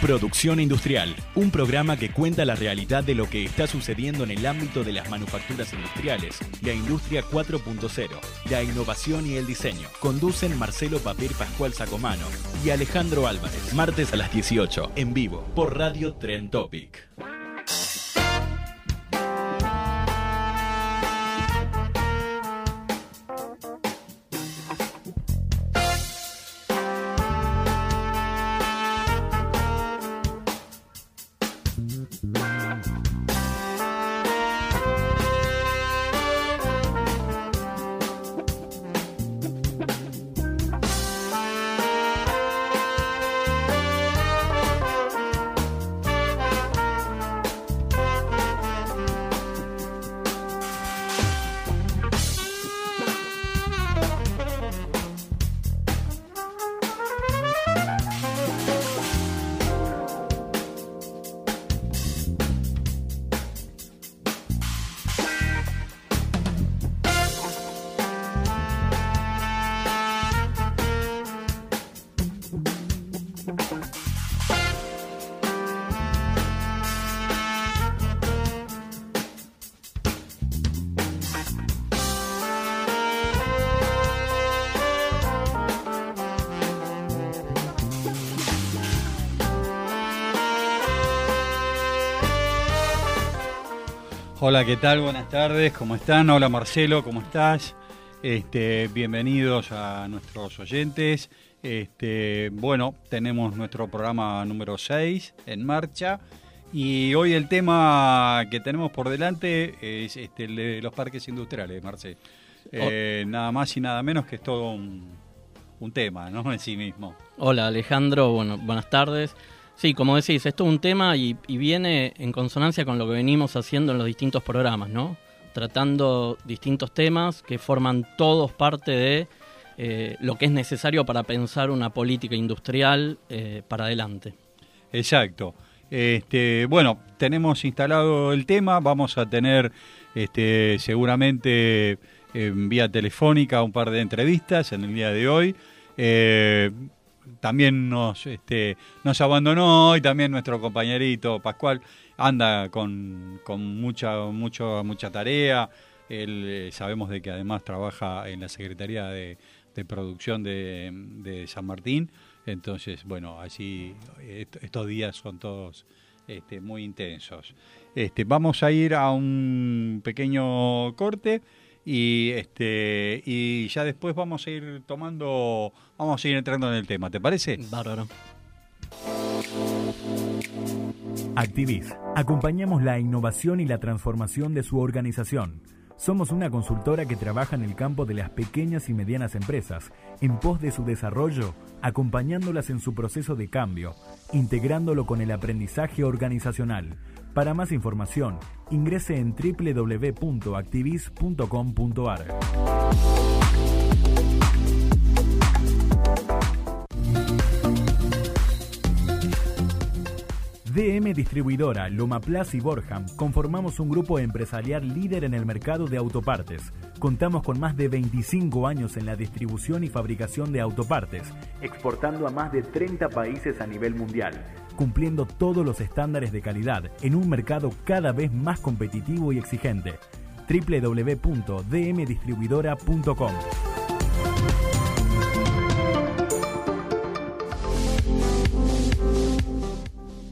Producción Industrial, un programa que cuenta la realidad de lo que está sucediendo en el ámbito de las manufacturas industriales, la industria 4.0, la innovación y el diseño. Conducen Marcelo Papir Pascual Sacomano y Alejandro Álvarez, martes a las 18, en vivo, por Radio Tren Topic. Hola, ¿qué tal? Buenas tardes, ¿cómo están? Hola Marcelo, ¿cómo estás? Este, bienvenidos a nuestros oyentes. Este, bueno, tenemos nuestro programa número 6 en marcha y hoy el tema que tenemos por delante es este, el de los parques industriales, Marcelo. Eh, nada más y nada menos que es todo un, un tema, ¿no? En sí mismo. Hola Alejandro, bueno, buenas tardes. Sí, como decís, esto es un tema y, viene en consonancia con lo que venimos haciendo en los distintos programas, ¿no? Tratando distintos temas que forman todos parte de eh, lo que es necesario para pensar una política industrial eh, para adelante. Exacto. Este, bueno, tenemos instalado el tema, vamos a tener este, seguramente en vía telefónica un par de entrevistas en el día de hoy. Eh, también nos, este, nos abandonó y también nuestro compañerito Pascual anda con, con mucha, mucho, mucha tarea. Él, eh, sabemos de que además trabaja en la Secretaría de, de Producción de, de, San Martín. Entonces, bueno, así est estos días son todos este, muy intensos. Este, vamos a ir a un pequeño corte y este y ya después vamos a ir tomando vamos a ir entrando en el tema ¿te parece? Bárbaro. Activis acompañamos la innovación y la transformación de su organización. Somos una consultora que trabaja en el campo de las pequeñas y medianas empresas en pos de su desarrollo acompañándolas en su proceso de cambio integrándolo con el aprendizaje organizacional para más información, ingrese en www.activis.com.ar. DM Distribuidora, Lomaplas y Borham conformamos un grupo empresarial líder en el mercado de autopartes. Contamos con más de 25 años en la distribución y fabricación de autopartes, exportando a más de 30 países a nivel mundial, cumpliendo todos los estándares de calidad en un mercado cada vez más competitivo y exigente. www.dmdistribuidora.com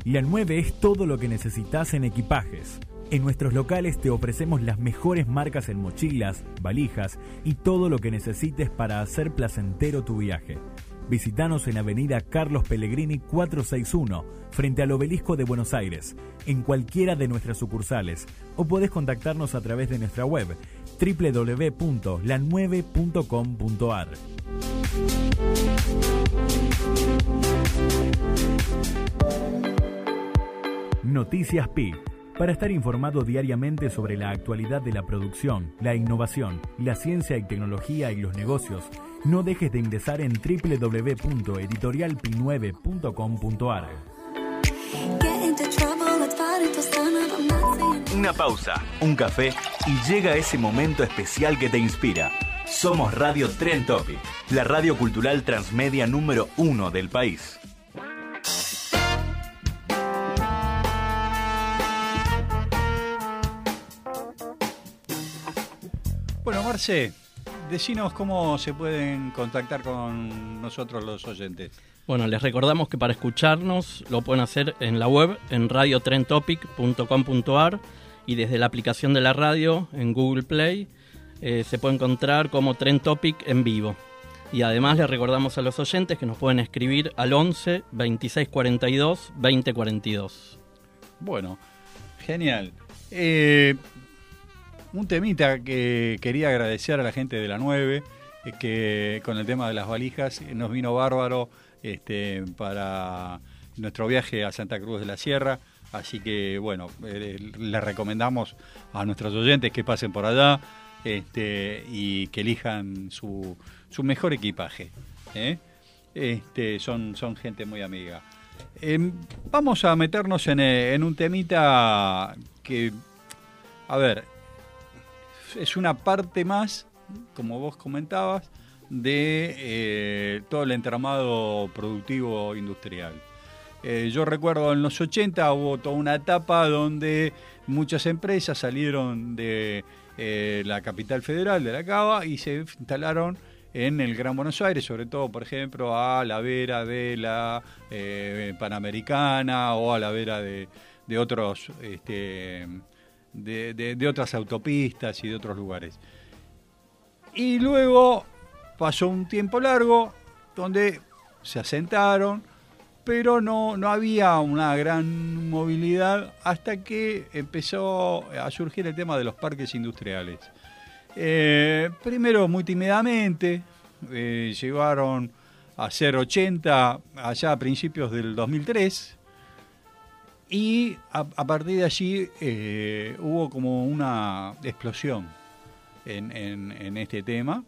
La 9 es todo lo que necesitas en equipajes. En nuestros locales te ofrecemos las mejores marcas en mochilas, valijas y todo lo que necesites para hacer placentero tu viaje. Visítanos en Avenida Carlos Pellegrini 461, frente al Obelisco de Buenos Aires, en cualquiera de nuestras sucursales, o podés contactarnos a través de nuestra web www.la9.com.ar. Noticias Pi. Para estar informado diariamente sobre la actualidad de la producción, la innovación, la ciencia y tecnología y los negocios, no dejes de ingresar en www.editorialpi9.com.ar. Una pausa, un café y llega ese momento especial que te inspira. Somos Radio Tren Topic, la radio cultural transmedia número uno del país. Bueno, Marce, decinos cómo se pueden contactar con nosotros los oyentes. Bueno, les recordamos que para escucharnos lo pueden hacer en la web en radiotrentopic.com.ar y desde la aplicación de la radio en Google Play eh, se puede encontrar como Trend Topic en vivo. Y además les recordamos a los oyentes que nos pueden escribir al 11 26 42 20 42. Bueno, genial. Eh, un temita que quería agradecer a la gente de la 9, es que con el tema de las valijas eh, nos vino bárbaro este, para nuestro viaje a Santa Cruz de la Sierra. Así que, bueno, eh, les recomendamos a nuestros oyentes que pasen por allá este, y que elijan su, su mejor equipaje. ¿eh? Este, son, gente muy amiga. Em, vamos a meternos en, eh, en un temita que, a ver, es una parte más, como vos comentabas, de eh, todo el entramado productivo industrial. Eh, yo recuerdo en los 80 hubo toda una etapa donde muchas empresas salieron de eh, la capital federal, de la Cava, y se instalaron en el Gran Buenos Aires, sobre todo, por ejemplo, a la vera de la Panamericana o a la vera de, de otros este, de, de- otras autopistas y de otros lugares. Y luego pasó un tiempo largo donde se asentaron, pero no, no había una gran movilidad hasta que empezó a surgir el tema de los parques industriales. Eh, primero muy tímidamente, eh, llegaron a ser 80 allá a principios del 2003 y a, a partir de allí eh, hubo como una explosión en, en- en este tema.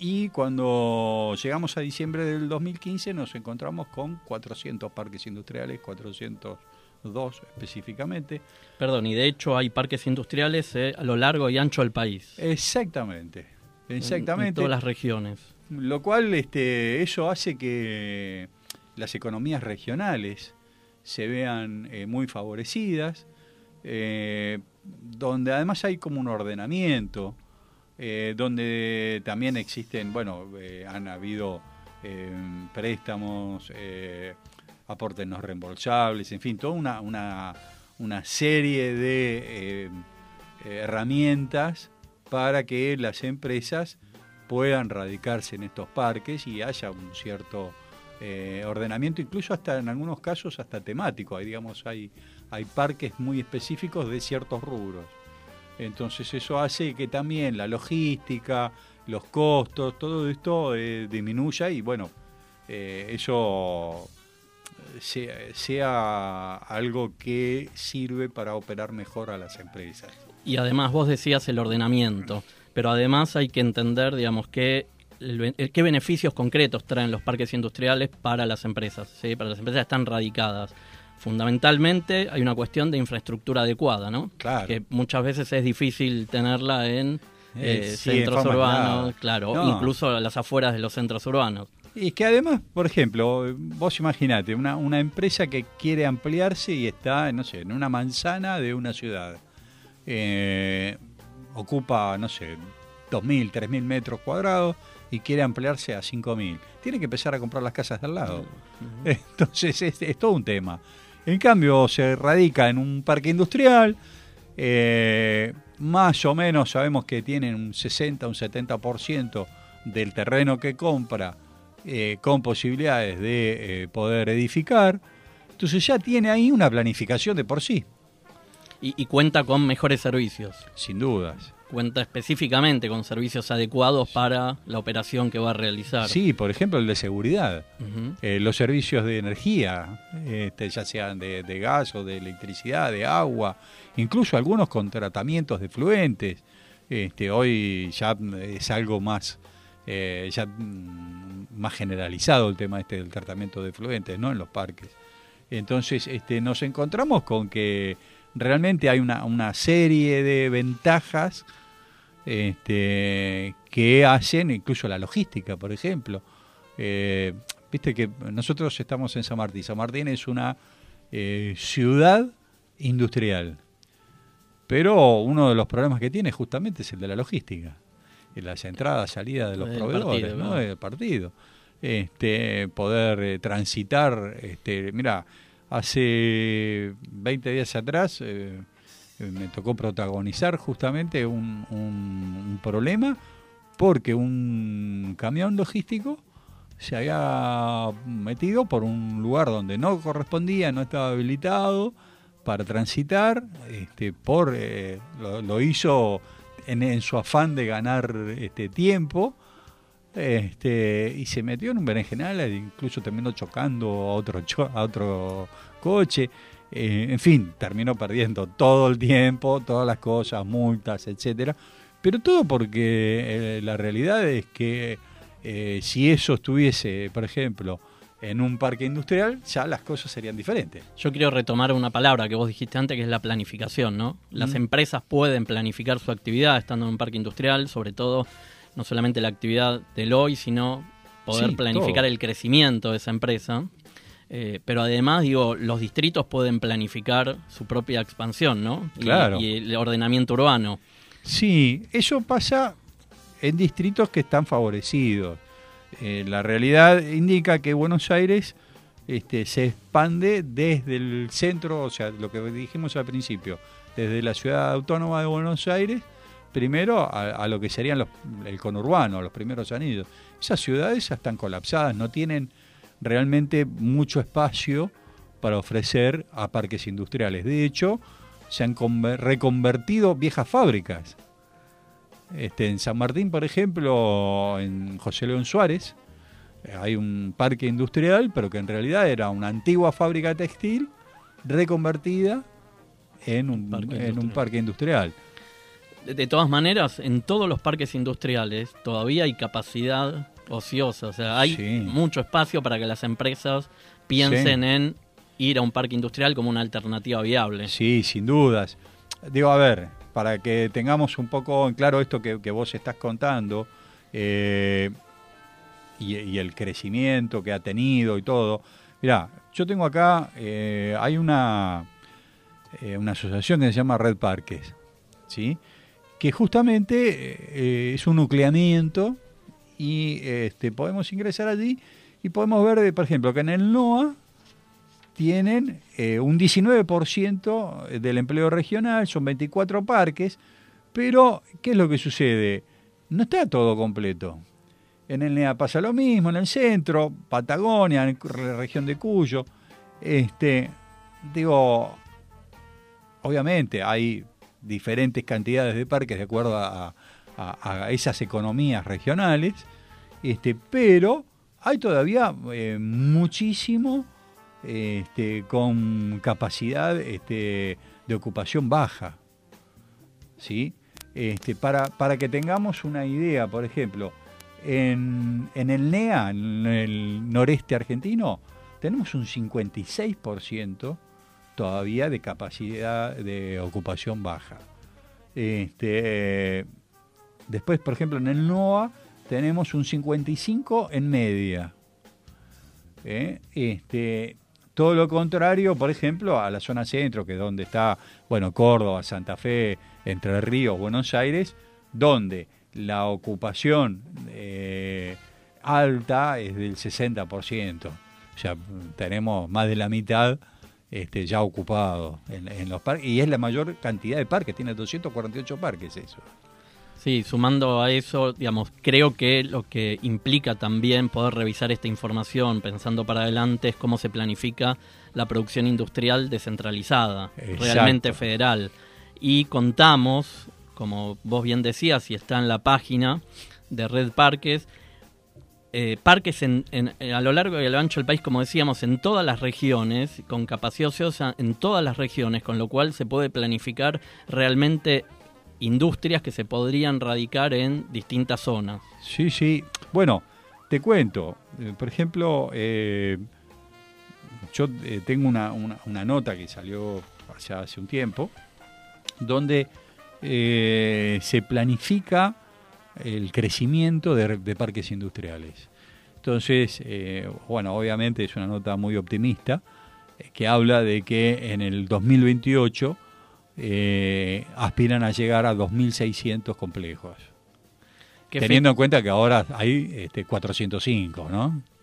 Y cuando llegamos a diciembre del 2015 nos encontramos con 400 parques industriales, 402 específicamente. Perdón, y de hecho hay parques industriales eh, a lo largo y ancho del país. Exactamente, en- exactamente. En todas las regiones. Lo cual este, eso hace que las economías regionales se vean eh, muy favorecidas, eh, donde además hay como un ordenamiento, eh, donde también existen, bueno, han habido préstamos, aportes no reembolsables, en fin, toda una, una, una serie de herramientas para que las empresas puedan radicarse en estos parques y haya un cierto eh, ordenamiento, incluso hasta en algunos casos hasta temático. Hay, digamos, hay, hay parques muy específicos de ciertos rubros. Entonces eso hace que también la logística, los costos, todo esto eh, disminuya y bueno, eh, eso sea, sea algo que sirve para operar mejor a las empresas. Y además vos decías el ordenamiento, pero además hay que entender, digamos, que el el- qué beneficios concretos traen los parques industriales para las empresas, ¿sí? para las empresas que están radicadas. Fundamentalmente hay una cuestión de infraestructura adecuada, ¿no? Claro. Que muchas veces es difícil tenerla en Eh, eh, sí, centros urbanos, claro, No. incluso a las afueras de los centros urbanos. Y que además, por ejemplo, vos imaginate, una, una empresa que quiere ampliarse y está, no sé, en una manzana de una ciudad. Eh, ocupa, no sé, 2.000, 3.000 metros cuadrados y quiere ampliarse a 5.000. Tiene que empezar a comprar las casas de al lado. Entonces es, es todo un tema. En cambio, se radica en un parque industrial, eh, más o menos sabemos que tienen un 60, un 70% del terreno que compra eh, con posibilidades de eh, poder edificar. Entonces ya tiene ahí una planificación de por sí. y, y cuenta con mejores servicios. Sin dudas. Cuenta específicamente con servicios adecuados para la operación que va a realizar. Sí, por ejemplo, el de seguridad. Eh, los servicios de energía, este, ya sean de, de gas o de electricidad, de agua, incluso algunos con tratamientos de fluentes. Este, hoy ya es algo más, eh, ya, mm, más generalizado el tema este del tratamiento de fluentes ¿no? en los parques. Entonces este, nos encontramos con que realmente hay una, una serie de ventajas este, que hacen incluso la logística, por ejemplo. Eh, Viste que nosotros estamos en San Martín. San Martín es una eh, ciudad industrial. Pero uno de los problemas que tiene justamente es el de la logística. En las entradas, salidas de los proveedores, partido, ¿no? Del partido. Este, poder eh, transitar, este, mira, hace 20 días atrás eh, eh, me tocó protagonizar justamente un, problema porque un camión logístico se había metido por un lugar donde no correspondía, no estaba habilitado para transitar, este, por eh, lo, hizo en, su afán de ganar este tiempo, este, y se metió en un berenjenal, incluso terminó chocando a otro a otro coche, eh, en fin, terminó perdiendo todo el tiempo, todas las cosas, multas, etcétera, pero todo porque eh, la realidad es que eh, si eso estuviese, por ejemplo, en un parque industrial, ya las cosas serían diferentes. Yo quiero retomar una palabra que vos dijiste antes, que es la planificación, ¿no? Las Mm. empresas pueden planificar su actividad estando en un parque industrial, sobre todo no solamente la actividad del hoy, sino poder Sí, planificar todo. el crecimiento de esa empresa. Eh, pero además, digo, los distritos pueden planificar su propia expansión, ¿no? Y- Claro. Y, el ordenamiento urbano. Sí, eso pasa en distritos que están favorecidos. Eh, la realidad indica que Buenos Aires este, se expande desde el centro, o sea, lo que dijimos al principio, desde la ciudad autónoma de Buenos Aires, primero a, a lo que serían los, el conurbano, los primeros anillos. Esas ciudades ya están colapsadas, no tienen realmente mucho espacio para ofrecer a parques industriales. De hecho, se han conver- reconvertido viejas fábricas. Este, en San Martín, por ejemplo, en José León Suárez, eh, hay un parque industrial, pero que en realidad era una antigua fábrica textil reconvertida en un, Parque en un industrial. parque industrial. De, de todas maneras, en todos los parques industriales todavía hay capacidad ociosa, o sea, hay Sí. mucho espacio para que las empresas piensen Sí. en ir a un parque industrial como una alternativa viable. Sí, sin dudas. Digo, a ver, para que tengamos un poco en claro esto que, que vos estás contando eh, y, y el crecimiento que ha tenido y todo. Mirá, yo tengo acá, eh, hay una, eh, una asociación que se llama Red Parques, ¿sí? que justamente es un nucleamiento y este, podemos ingresar allí y podemos ver, eh, por ejemplo, que en el NOA tienen eh, un 19% del empleo regional, son 24 parques, pero ¿qué es lo que sucede? No está todo completo. En el NEA pasa lo mismo, en el centro, Patagonia, en la región de Cuyo. Este, digo, obviamente hay diferentes cantidades de parques de acuerdo a, a- esas economías regionales, este, pero hay todavía eh, muchísimo este, con capacidad este, de ocupación baja. ¿sí? Este, para, para que tengamos una idea, por ejemplo, en, en el NEA, en el noreste argentino, tenemos un 56% todavía de capacidad de ocupación baja. Este, después, por ejemplo, en el NOA tenemos un 55 en media. ¿eh? Este, todo lo contrario, por ejemplo, a la zona centro, que es donde está, bueno, Córdoba, Santa Fe, Entre Ríos, Buenos Aires, donde la ocupación eh, alta es del 60%. O sea, tenemos más de la mitad este, ya ocupado en, en los parques, y es la mayor cantidad de parques, tiene 248 parques eso. Sí, sumando a eso, digamos, creo que lo que implica también poder revisar esta información pensando para adelante es cómo se planifica la producción industrial descentralizada, Exacto. realmente federal. Y contamos, como vos bien decías, y está en la página de Red Parques, eh, parques en, en- eh, a lo largo y a lo ancho del país, como decíamos, en todas las regiones, con capacidad ociosa en todas las regiones, con lo cual se puede planificar realmente industrias que se podrían radicar en distintas zonas. Sí, sí. Bueno, te cuento. Eh, Por ejemplo, eh, yo eh, tengo una, una- nota que salió hace, hace un tiempo, donde se planifica el crecimiento de, parques industriales. Entonces, bueno, obviamente es una nota muy optimista, que habla de que en el 2028 eh, aspiran a llegar a 2.600 complejos. ¿Qué, Teniendo en cuenta que ahora hay este, 405, ¿no?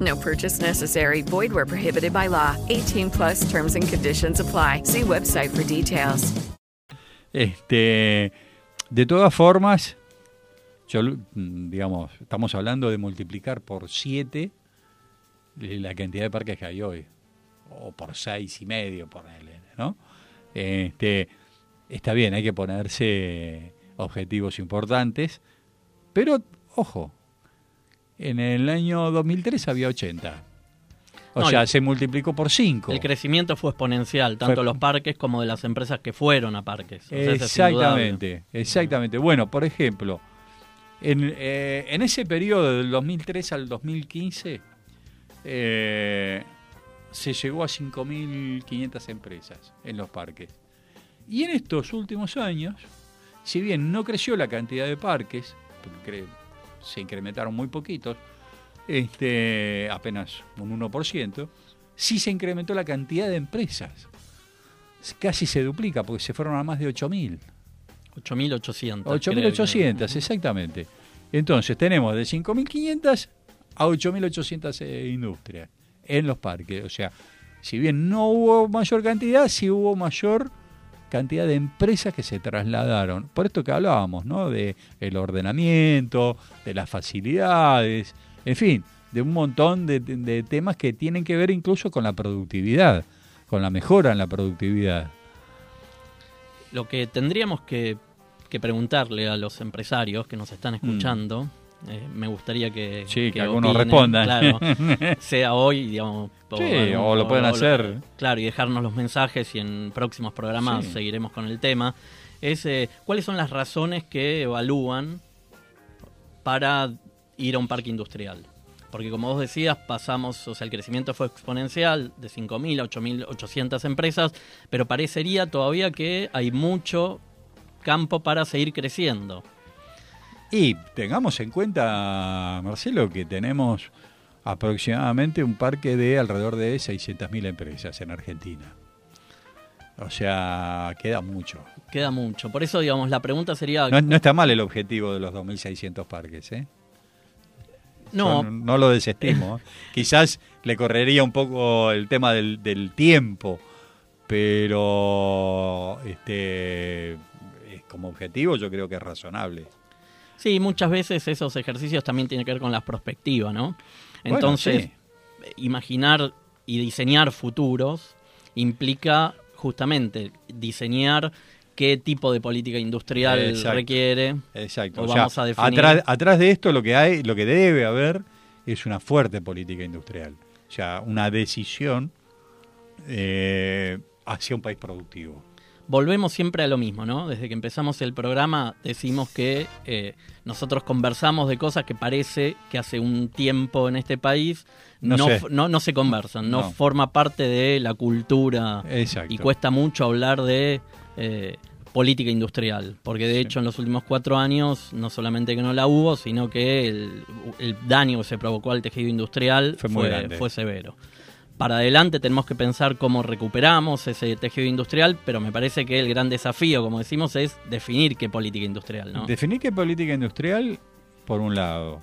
No purchase necessary. Void where prohibited by law. 18 plus terms and conditions apply. See website for details. Este, de todas formas, yo, mm, digamos, estamos hablando de multiplicar por 7 la cantidad de parques que hay hoy, o por seis y medio, ponele, ¿no? Este, está bien, hay que ponerse objetivos importantes, pero, ojo, en el año 2003 había 80. O No, sea, se multiplicó por 5. El crecimiento fue exponencial, tanto Fue- de los parques como de las empresas que fueron a parques. O sea. Exactamente, exactamente. Bueno, por ejemplo, en, eh, en ese periodo del 2003 al 2015 eh, se llegó a 5.500 empresas en los parques. Y en estos últimos años, si bien no creció la cantidad de parques, porque se incrementaron muy poquitos, este, apenas un 1%, sí se incrementó la cantidad de empresas. Casi se duplica, porque se fueron a más de 8.000. 8.800. creo 8.800, que- exactamente. Entonces tenemos de 5.500 a 8.800 eh, industrias en los parques. O sea, si bien no hubo mayor cantidad, sí hubo mayor cantidad de empresas que se trasladaron. Por esto que hablábamos, ¿no? De el ordenamiento, de las facilidades, en fin, de un montón de, de- temas que tienen que ver incluso con la productividad, con la mejora en la productividad. Lo que tendríamos que, que preguntarle a los empresarios que nos están escuchando, eh, me gustaría que. Sí, que algunos respondan. Claro, sea hoy, digamos. Sí, o lo pueden hacer. Claro, y dejarnos los mensajes y en próximos programas Sí. seguiremos con el tema. Es eh, cuáles son las razones que evalúan para ir a un parque industrial. Porque como vos decías, pasamos, o sea, el crecimiento fue exponencial de 5.000 a 8.800 empresas, pero parecería todavía que hay mucho campo para seguir creciendo. Y tengamos en cuenta, Marcelo, que tenemos aproximadamente un parque de alrededor de 600.000 empresas en Argentina. O sea, queda mucho. Queda mucho. Por eso, digamos, la pregunta sería... No, no está mal el objetivo de los 2.600 parques, ¿eh? no, no lo desestimo. Quizás le correría un poco el tema del, del tiempo, pero este, eh, como objetivo yo creo que es razonable. Sí, muchas veces esos ejercicios también tienen que ver con la perspectiva, ¿no? Bueno, Entonces, sí. imaginar y diseñar futuros implica justamente diseñar qué tipo de política industrial Exacto. requiere. Exacto. O O sea, vamos a definir. atrás, atrás de esto lo que hay, lo que debe haber es una fuerte política industrial. O sea, una decisión eh, hacia un país productivo. Volvemos siempre a lo mismo, ¿no? Desde que empezamos el programa decimos que eh, nosotros conversamos de cosas que parece que hace un tiempo en este país No no, sé. f- no, no se conversan, no, forma parte de la cultura Exacto. y cuesta mucho hablar de eh, política industrial, porque de Sí. hecho en los últimos cuatro años no solamente que no la hubo, sino que el, el daño que se provocó al tejido industrial Fue muy fue, grande. fue severo. Para adelante tenemos que pensar cómo recuperamos ese tejido industrial, pero me parece que el gran desafío, como decimos, es definir qué política industrial, ¿no? Definir qué política industrial, por un lado.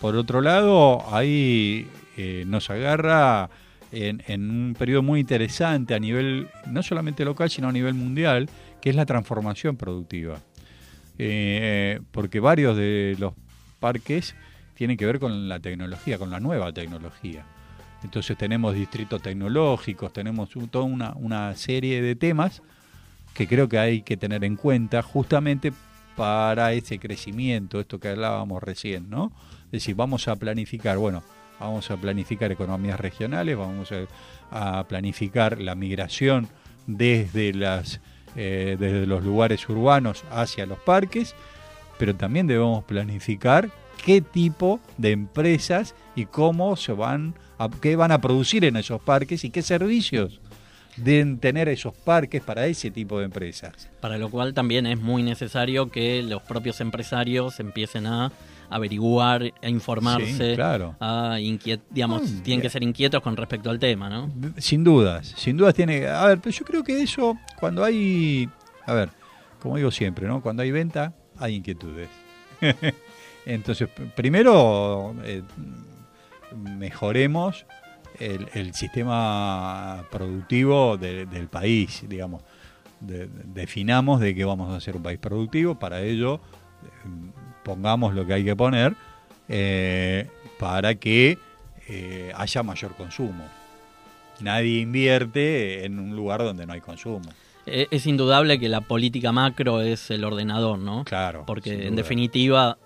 Por otro lado, ahí eh, nos agarra en, en un periodo muy interesante a nivel, no solamente local, sino a nivel mundial, que es la transformación productiva. Eh, porque varios de los parques tienen que ver con la tecnología, con la nueva tecnología. Entonces tenemos distritos tecnológicos, tenemos toda una, una serie de temas que creo que hay que tener en cuenta justamente para ese crecimiento, esto que hablábamos recién, ¿no? Es decir, vamos a planificar, bueno, vamos a planificar economías regionales, vamos a, a planificar la migración desde las eh, desde los lugares urbanos hacia los parques, pero también debemos planificar qué tipo de empresas y cómo se van a, qué van a producir en esos parques y qué servicios deben tener esos parques para ese tipo de empresas. Para lo cual también es muy necesario que los propios empresarios empiecen a averiguar, a informarse, Sí, claro. a digamos, Mm, tienen que ser inquietos con respecto al tema, ¿no? Sin dudas, sin dudas tiene. A ver, pero yo creo que eso, cuando hay. A ver, como digo siempre, ¿no? Cuando hay venta, hay inquietudes. Entonces, primero, eh, mejoremos el, el sistema productivo de- del país, digamos. De- definamos de que vamos a ser un país productivo, para ello eh, pongamos lo que hay que poner eh, para que eh, haya mayor consumo. Nadie invierte en un lugar donde no hay consumo. Es indudable que la política macro es el ordenador, ¿no? Claro. Porque en definitiva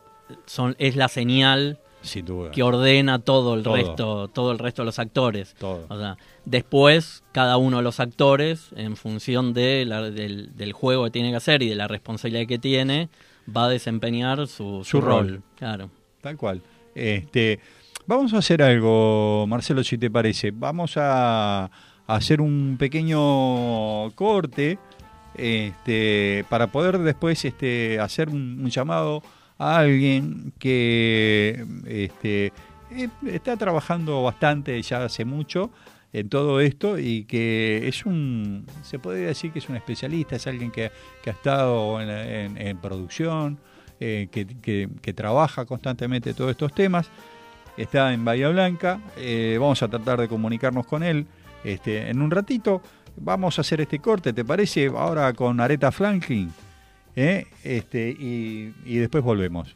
son, es la señal Sin duda. que ordena todo el Todo. resto, todo el resto de los actores. Todo. O sea, después cada uno de los actores, en función de la- del, del juego que tiene que hacer y de la responsabilidad que tiene, va a desempeñar su, su Su rol. rol. Claro. Tal cual. Este, vamos a hacer algo, Marcelo, si te parece. Vamos a, hacer un pequeño corte este, para poder después este, hacer un, un llamado a alguien que este, eh, está trabajando bastante ya hace mucho en todo esto y que es un, se podría decir que es un especialista, es alguien que, que ha estado en, en- producción, eh, que, que- trabaja constantemente todos estos temas, está en Bahía Blanca, eh, vamos a tratar de comunicarnos con él este, en un ratito, vamos a hacer este corte, ¿te parece? Ahora con Aretha Franklin, ¿eh? este, y, y después volvemos.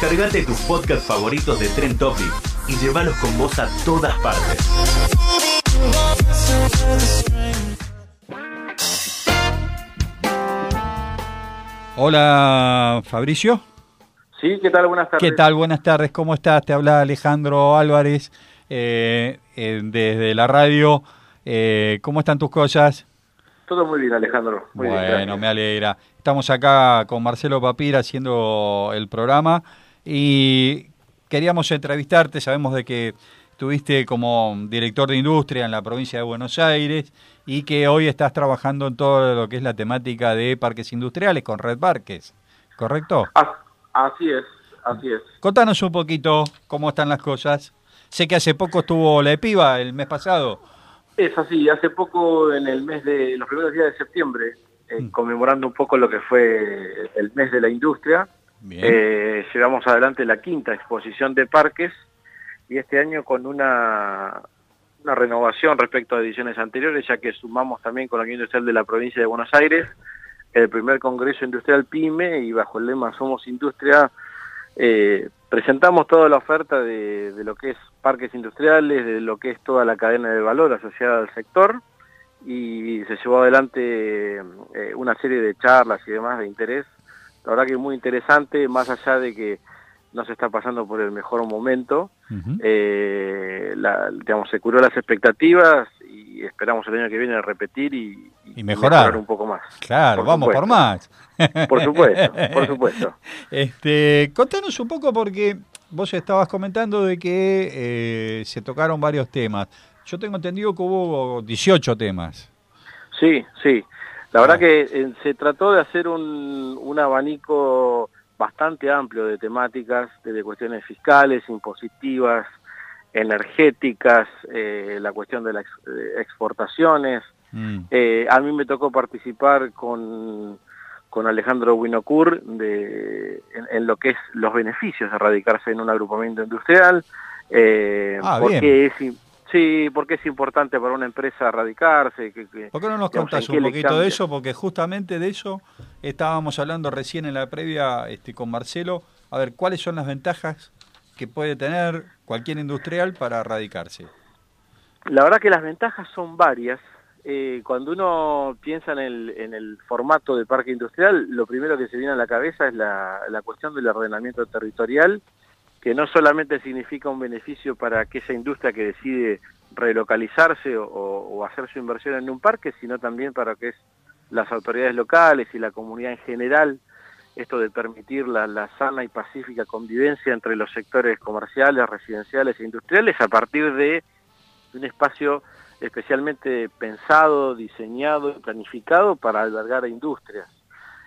Descargate tus podcasts favoritos de Trend Topic y llévalos con vos a todas partes. Hola, Fabricio. Sí, ¿qué tal? Buenas tardes. ¿Qué tal? Buenas tardes, ¿cómo estás? Te habla Alejandro Álvarez eh, eh, desde la radio. Eh, ¿Cómo están tus cosas? Todo muy bien, Alejandro. Muy bien, bueno, me alegra. Estamos acá con Marcelo Papira haciendo el programa y queríamos entrevistarte. Sabemos de que estuviste como director de industria en la provincia de Buenos Aires y que hoy estás trabajando en todo lo que es la temática de parques industriales con Red Parques, ¿correcto? Así es, así es. Contanos un poquito cómo están las cosas. Sé que hace poco estuvo la EPIVA el mes pasado. Es así, hace poco, en el mes de los primeros días de septiembre, eh, Mm. conmemorando un poco lo que fue el mes de la industria. Eh, llevamos adelante la quinta exposición de parques y este año con una, renovación respecto a ediciones anteriores, ya que sumamos también con la Unión Industrial de la provincia de Buenos Aires el primer Congreso Industrial PYME y bajo el lema Somos Industria eh, presentamos toda la oferta de, de lo que es parques industriales, de lo que es toda la cadena de valor asociada al sector y se llevó adelante eh, una serie de charlas y demás de interés. La verdad que muy interesante, más allá de que no se está pasando por el mejor momento, eh, la- digamos, se curó las expectativas y esperamos el año que viene repetir y, Y mejorar. un poco más. Claro, Por vamos por más. Por supuesto, por supuesto. Este, contanos un poco porque vos estabas comentando de que eh, se tocaron varios temas. Yo tengo entendido que hubo 18 temas. Sí, sí. La verdad que eh, se trató de hacer un, un abanico bastante amplio de temáticas, desde cuestiones fiscales, impositivas, energéticas, eh, la cuestión de las eh, exportaciones. Mm. Eh, a mí me tocó participar con, con Alejandro Winocur de, en, en lo que es los beneficios de radicarse en un agrupamiento industrial. Eh, Ah, porque bien. es, sí, porque es importante para una empresa radicarse. Que, que- ¿Por qué no nos digamos, contás un poquito de eso? Porque justamente de eso estábamos hablando recién en la previa este, con Marcelo. A ver, ¿cuáles son las ventajas que puede tener cualquier industrial para radicarse? La verdad que las ventajas son varias. Eh, cuando uno piensa en el, en el formato de parque industrial, lo primero que se viene a la cabeza es la, la cuestión del ordenamiento territorial, que no solamente significa un beneficio para aquella industria que decide relocalizarse o, hacer su inversión en un parque, sino también para que es las autoridades locales y la comunidad en general, esto de permitir la, la sana y pacífica convivencia entre los sectores comerciales, residenciales e industriales a partir de un espacio especialmente pensado, diseñado y planificado para albergar a industrias.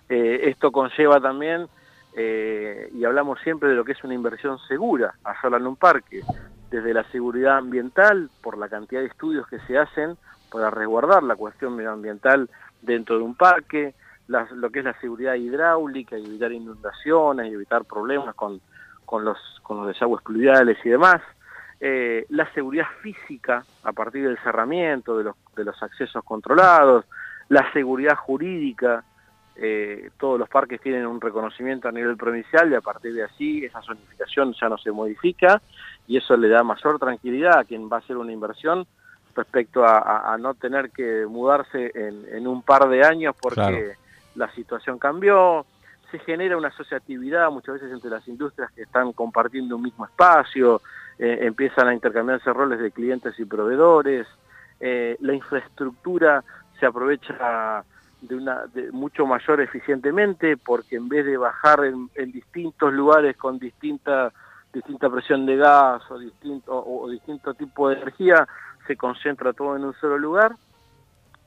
Eh, esto conlleva también, eh, y hablamos siempre de lo que es una inversión segura, hacerla en un parque, desde la seguridad ambiental, por la cantidad de estudios que se hacen para resguardar la cuestión medioambiental dentro de un parque, las- lo que es la seguridad hidráulica y evitar inundaciones y evitar problemas con, con, los, con los desagües pluviales y demás. Eh, la seguridad física a partir del cerramiento, de los, de los accesos controlados, la seguridad jurídica, eh, todos los parques tienen un reconocimiento a nivel provincial y a partir de allí esa zonificación ya no se modifica y eso le da mayor tranquilidad a quien va a hacer una inversión respecto a, a- a no tener que mudarse en, en un par de años porque Claro. la situación cambió, se genera una asociatividad muchas veces entre las industrias que están compartiendo un mismo espacio, eh, empiezan a intercambiarse roles de clientes y proveedores, eh, la infraestructura se aprovecha de una de mucho mayor eficientemente porque en vez de bajar en, en distintos lugares con distinta distinta presión de gas o distinto o, o distinto tipo de energía se concentra todo en un solo lugar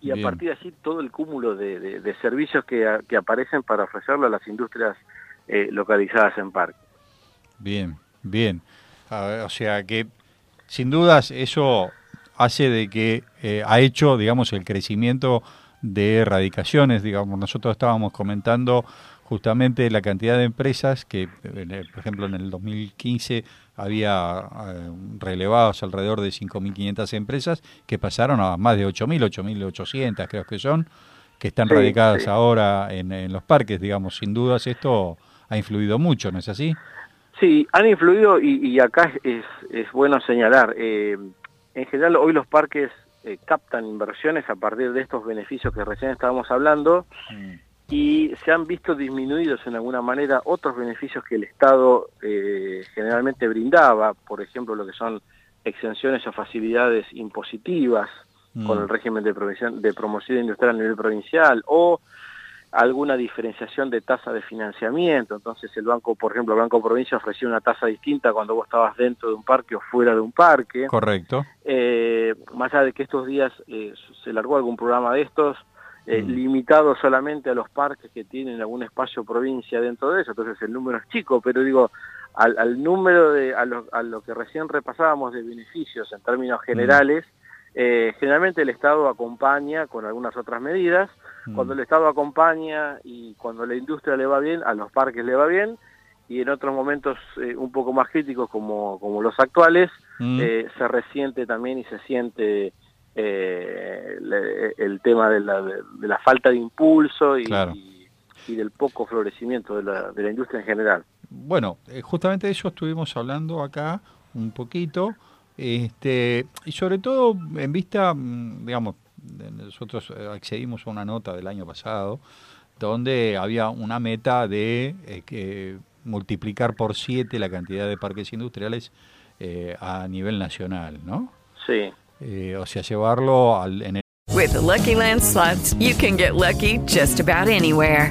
y a partir de allí todo el cúmulo de, de- de servicios que, a- que aparecen para ofrecerle a las industrias eh, localizadas en parques. Bien, bien. Ah, o sea que, sin dudas, eso hace de que eh, ha hecho, digamos, el crecimiento de erradicaciones. Digamos, nosotros estábamos comentando justamente la cantidad de empresas que, por ejemplo, en el 2015 había eh, relevados alrededor de 5.500 empresas que pasaron a más de 8.000, 8.800 creo que son, que están Sí, radicadas sí. ahora en, en los parques. Digamos, sin dudas esto ha influido mucho, ¿no es así? Sí, han influido y, y acá es, es bueno señalar, eh, en general hoy los parques eh, captan inversiones a partir de estos beneficios que recién estábamos hablando y se han visto disminuidos en alguna manera otros beneficios que el Estado eh, generalmente brindaba, por ejemplo lo que son exenciones o facilidades impositivas Mm. con el régimen de, de promoción industrial a nivel provincial o alguna diferenciación de tasa de financiamiento. Entonces el banco, por ejemplo, el Banco Provincia ofrecía una tasa distinta cuando vos estabas dentro de un parque o fuera de un parque. Correcto. Eh, más allá de que estos días eh, se largó algún programa de estos, eh, Mm. limitado solamente a los parques que tienen algún espacio provincia dentro de eso, entonces el número es chico, pero digo, al, al número de, a lo, a lo que recién repasábamos de beneficios en términos generales, eh, generalmente el Estado acompaña con algunas otras medidas, Mm. cuando el Estado acompaña y cuando la industria le va bien, a los parques le va bien, y en otros momentos eh, un poco más críticos como, como los actuales, Mm. eh, se resiente también y se siente eh, le- el tema de la, de, la falta de impulso y, Claro. y- y del poco florecimiento de la, de la industria en general. Bueno, justamente de eso estuvimos hablando acá un poquito, este, y sobre todo en vista, mm, digamos, nosotros eh, accedimos a una nota del año pasado donde había una meta de eh, que multiplicar por siete la cantidad de parques industriales eh, a nivel nacional, ¿no? Sí. Eh, o sea, llevarlo al, en el With the Lucky Land slots, you can get lucky just about anywhere.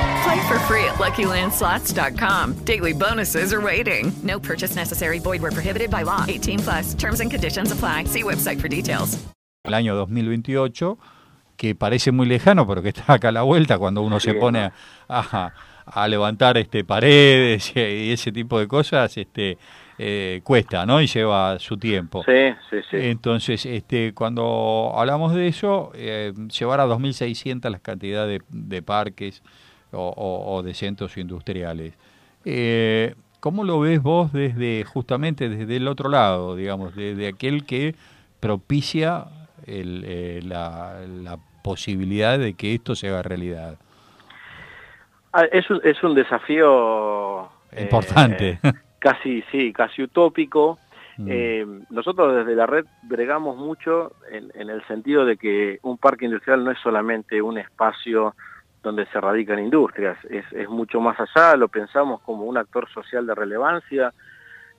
Play for free at LuckyLandSlots.com. Daily bonuses are waiting. No purchase necessary. Void where prohibited by law. 18 plus. Terms and conditions apply. See website for details. el año 2028, que parece muy lejano, pero que está acá a la vuelta cuando uno se pone a, a- a levantar este paredes y ese tipo de cosas, este eh, cuesta, ¿no? Y lleva su tiempo. Sí, sí, sí. Entonces, este, cuando hablamos de eso, eh, llevar a 2.600 las cantidades de, de parques o, o- o de centros industriales. Eh, ¿Cómo lo ves vos desde justamente desde el otro lado, digamos, desde aquel que propicia el, eh, la, la posibilidad de que esto se haga realidad? Ah, Es un, es un desafío eh, Importante. casi, sí, casi utópico. Mm. Eh, nosotros desde la red bregamos mucho en, en el sentido de que un parque industrial no es solamente un espacio donde se radican industrias, es, es mucho más allá, lo pensamos como un actor social de relevancia.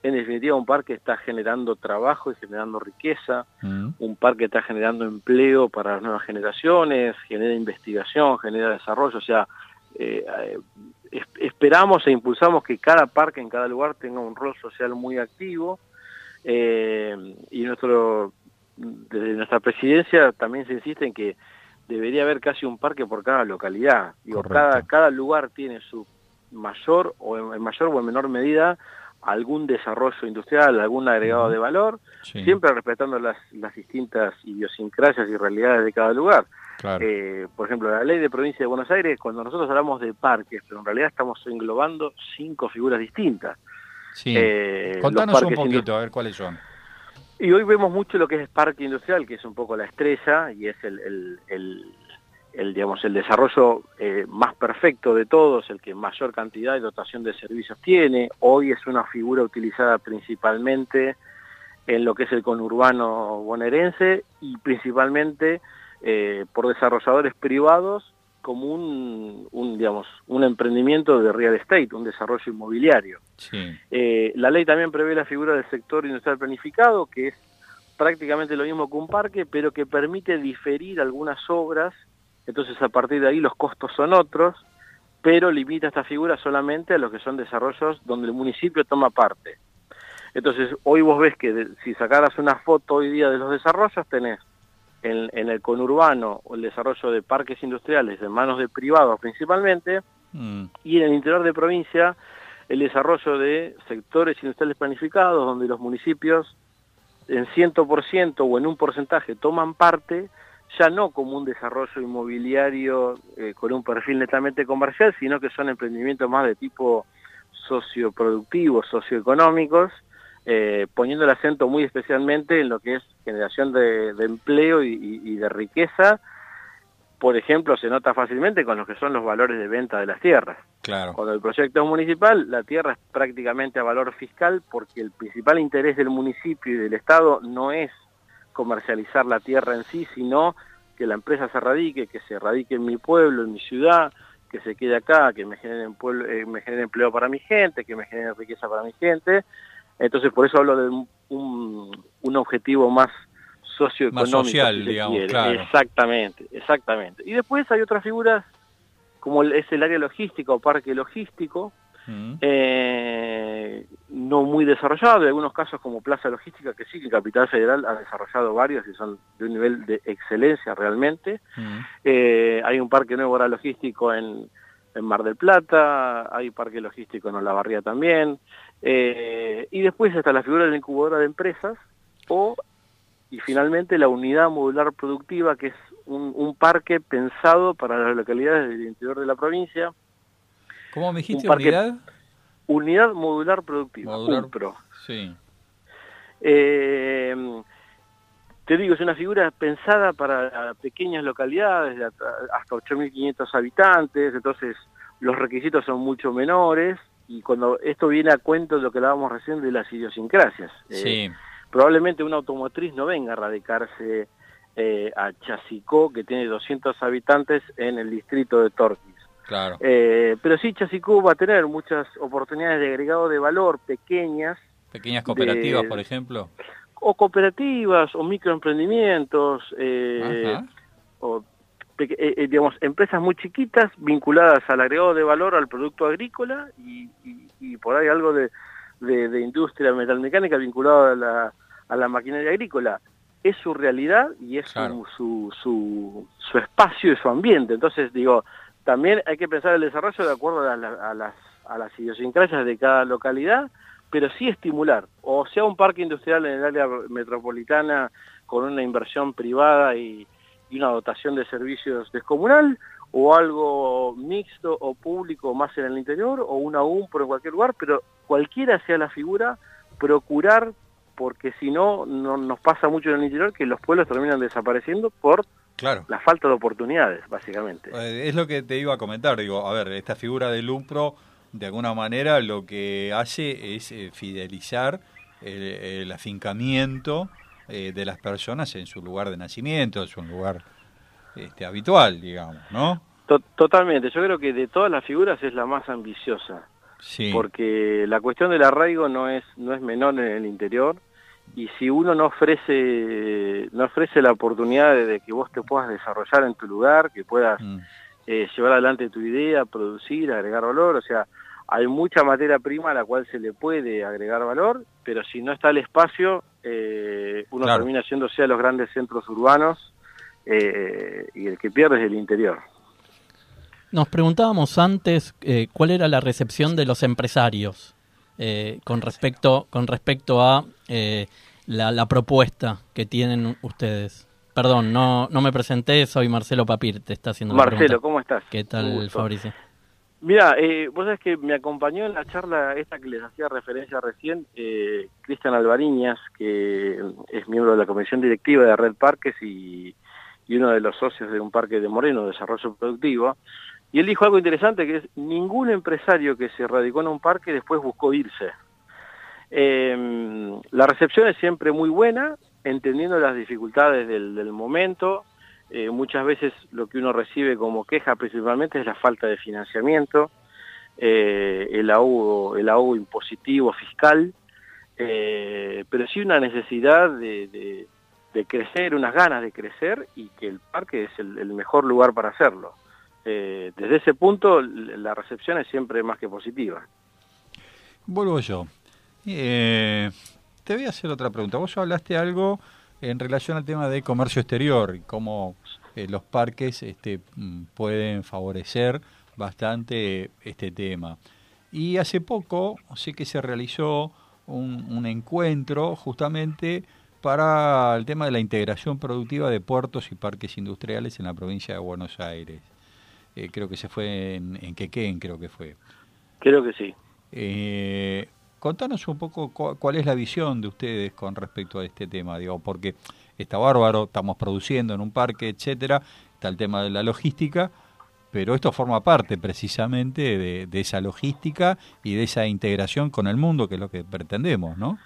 En definitiva, un parque está generando trabajo y generando riqueza, Mm. un parque está generando empleo para las nuevas generaciones, genera investigación, genera desarrollo, o sea, eh, eh, es- esperamos e impulsamos que cada parque en cada lugar tenga un rol social muy activo eh, y nuestro desde nuestra presidencia también se insiste en que debería haber casi un parque por cada localidad. Digo, cada, cada lugar tiene su mayor o en, en mayor o en menor medida algún desarrollo industrial, algún agregado de valor, Sí, siempre respetando las, las distintas idiosincrasias y realidades de cada lugar. claro. Eh, por ejemplo, la ley de provincia de Buenos Aires, cuando nosotros hablamos de parques, pero en realidad estamos englobando cinco figuras distintas. sí. eh, Contanos un poquito, a ver cuáles son. Y hoy vemos mucho lo que es parque industrial, que es un poco la estrella y es el, el, el- digamos, el desarrollo eh, más perfecto de todos, el que mayor cantidad y dotación de servicios tiene. Hoy es una figura utilizada principalmente en lo que es el conurbano bonaerense y principalmente eh, por desarrolladores privados como un, un, digamos, un emprendimiento de real estate, un desarrollo inmobiliario. Sí. Eh, la ley también prevé la figura del sector industrial planificado, que es prácticamente lo mismo que un parque, pero que permite diferir algunas obras, entonces a partir de ahí los costos son otros, pero limita esta figura solamente a los que son desarrollos donde el municipio toma parte. Entonces, hoy vos ves que de- si sacaras una foto hoy día de los desarrollos, tenés en, en el conurbano o el desarrollo de parques industriales en manos de privados principalmente, Mm. y en el interior de provincia el desarrollo de sectores industriales planificados donde los municipios en 100% o en un porcentaje toman parte, ya no como un desarrollo inmobiliario eh, con un perfil netamente comercial, sino que son emprendimientos más de tipo socioproductivos, socioeconómicos, eh, poniendo el acento muy especialmente en lo que es generación de, de empleo y, y- y de riqueza. Por ejemplo, se nota fácilmente con lo que son los valores de venta de las tierras. Claro. Cuando el proyecto es municipal, la tierra es prácticamente a valor fiscal porque el principal interés del municipio y del Estado no es comercializar la tierra en sí, sino que la empresa se radique, que se radique en mi pueblo, en mi ciudad, que se quede acá, que me genere, pueblo, eh, me genere empleo para mi gente, que me genere riqueza para mi gente. Entonces, por eso hablo de un, un, un objetivo más socioeconómico. Más social, si digamos, quiere. claro. Exactamente, exactamente. Y después hay otras figuras como es el área logística o parque logístico, Mm. eh, no muy desarrollado, en algunos casos como Plaza Logística, que sí, que Capital Federal ha desarrollado varios y son de un nivel de excelencia realmente. Mm. Eh, hay un parque nuevo ahora logístico en, en Mar del Plata, hay parque logístico en Olavarría también, eh, y después está la figura de la incubadora de empresas, o, y finalmente la unidad modular productiva, que es un, un parque pensado para las localidades del interior de la provincia, ¿Cómo me dijiste? parque- ¿Unidad? Unidad modular productiva, Modular. UMPRO. Sí. Eh, te digo, es una figura pensada para pequeñas localidades de hasta 8.500 habitantes, entonces los requisitos son mucho menores y cuando esto viene a cuento de lo que hablábamos recién de las idiosincrasias. Eh, Sí. probablemente una automotriz no venga a radicarse eh, a Chasicó, que tiene 200 habitantes en el distrito de Torquís. Claro. Eh, pero sí, Chasicó va a tener muchas oportunidades de agregado de valor pequeñas, Pequeñas cooperativas, de- por ejemplo. o cooperativas, o microemprendimientos, eh, o eh, eh, digamos, empresas muy chiquitas vinculadas al agregado de valor al producto agrícola y, y- y por ahí algo de, de- de industria metalmecánica vinculado a la, a la maquinaria agrícola. Es su realidad y es su- Claro. su, su, su espacio y su ambiente. Entonces, digo, también hay que pensar el desarrollo de acuerdo a, la- a las, a las idiosincrasias de cada localidad, pero sí estimular, o sea un parque industrial en el área metropolitana con una inversión privada y, y una dotación de servicios descomunal, o algo mixto o público más en el interior, o una UMPRO en cualquier lugar, pero cualquiera sea la figura, procurar, porque si no, no nos pasa mucho en el interior que los pueblos terminan desapareciendo por Claro. la falta de oportunidades, básicamente. Eh, Es lo que te iba a comentar, digo, a ver, esta figura del UMPRO, de alguna manera lo que hace es eh, fidelizar el, el afincamiento eh, de las personas en su lugar de nacimiento, en su lugar este, habitual, digamos, ¿no? To- Totalmente, yo creo que de todas las figuras es la más ambiciosa. Sí. porque la cuestión del arraigo no es no es menor en el interior y si uno no ofrece no ofrece la oportunidad de, de que vos te puedas desarrollar en tu lugar que puedas Mm. eh, llevar adelante tu idea producir agregar valor o sea hay mucha materia prima a la cual se le puede agregar valor pero si no está el espacio eh, uno Claro. termina yéndose a los grandes centros urbanos eh, y el que pierde es el interior Nos preguntábamos antes eh, cuál era la recepción de los empresarios eh, con respecto con respecto a eh, la, la propuesta que tienen ustedes. Perdón, no, no me presenté, soy Marcelo Papir, te está haciendo la Marcelo. ¿cómo estás? ¿Qué tal. Fabricio? Mira, eh, vos sabés que me acompañó en la charla esta que les hacía referencia recién, eh, Cristian Alvariñas, que es miembro de la comisión directiva de Red Parques y, uno de los socios de un parque de Moreno, Desarrollo Productivo, y él dijo algo interesante que es ningún empresario que se radicó en un parque después buscó irse. Eh, la recepción es siempre muy buena, entendiendo las dificultades del momento. Eh, muchas veces lo que uno recibe como queja principalmente es la falta de financiamiento, eh, el, ahogo, el impositivo fiscal, eh, pero sí una necesidad de, crecer, unas ganas de crecer y que el parque es el, el mejor lugar para hacerlo. Desde ese punto la recepción es siempre más que positiva. Vuelvo yo. Te voy a hacer otra pregunta. Vos hablaste algo en relación al tema de comercio exterior cómo eh, los parques este, mm, pueden favorecer bastante este tema. Y hace poco sé que se realizó un, un encuentro justamente para el tema de la integración productiva de puertos y parques industriales en la provincia de Buenos Aires. Eh, creo que se fue en, en Quequén, creo que fue. Creo que sí. Eh, contanos un poco cu- cuál es la visión de ustedes con respecto a este tema, digo, porque está bárbaro, estamos produciendo en un parque, etcétera, está el tema de la logística, pero esto forma parte precisamente de, de esa logística y de esa integración con el mundo, que es lo que pretendemos, ¿no?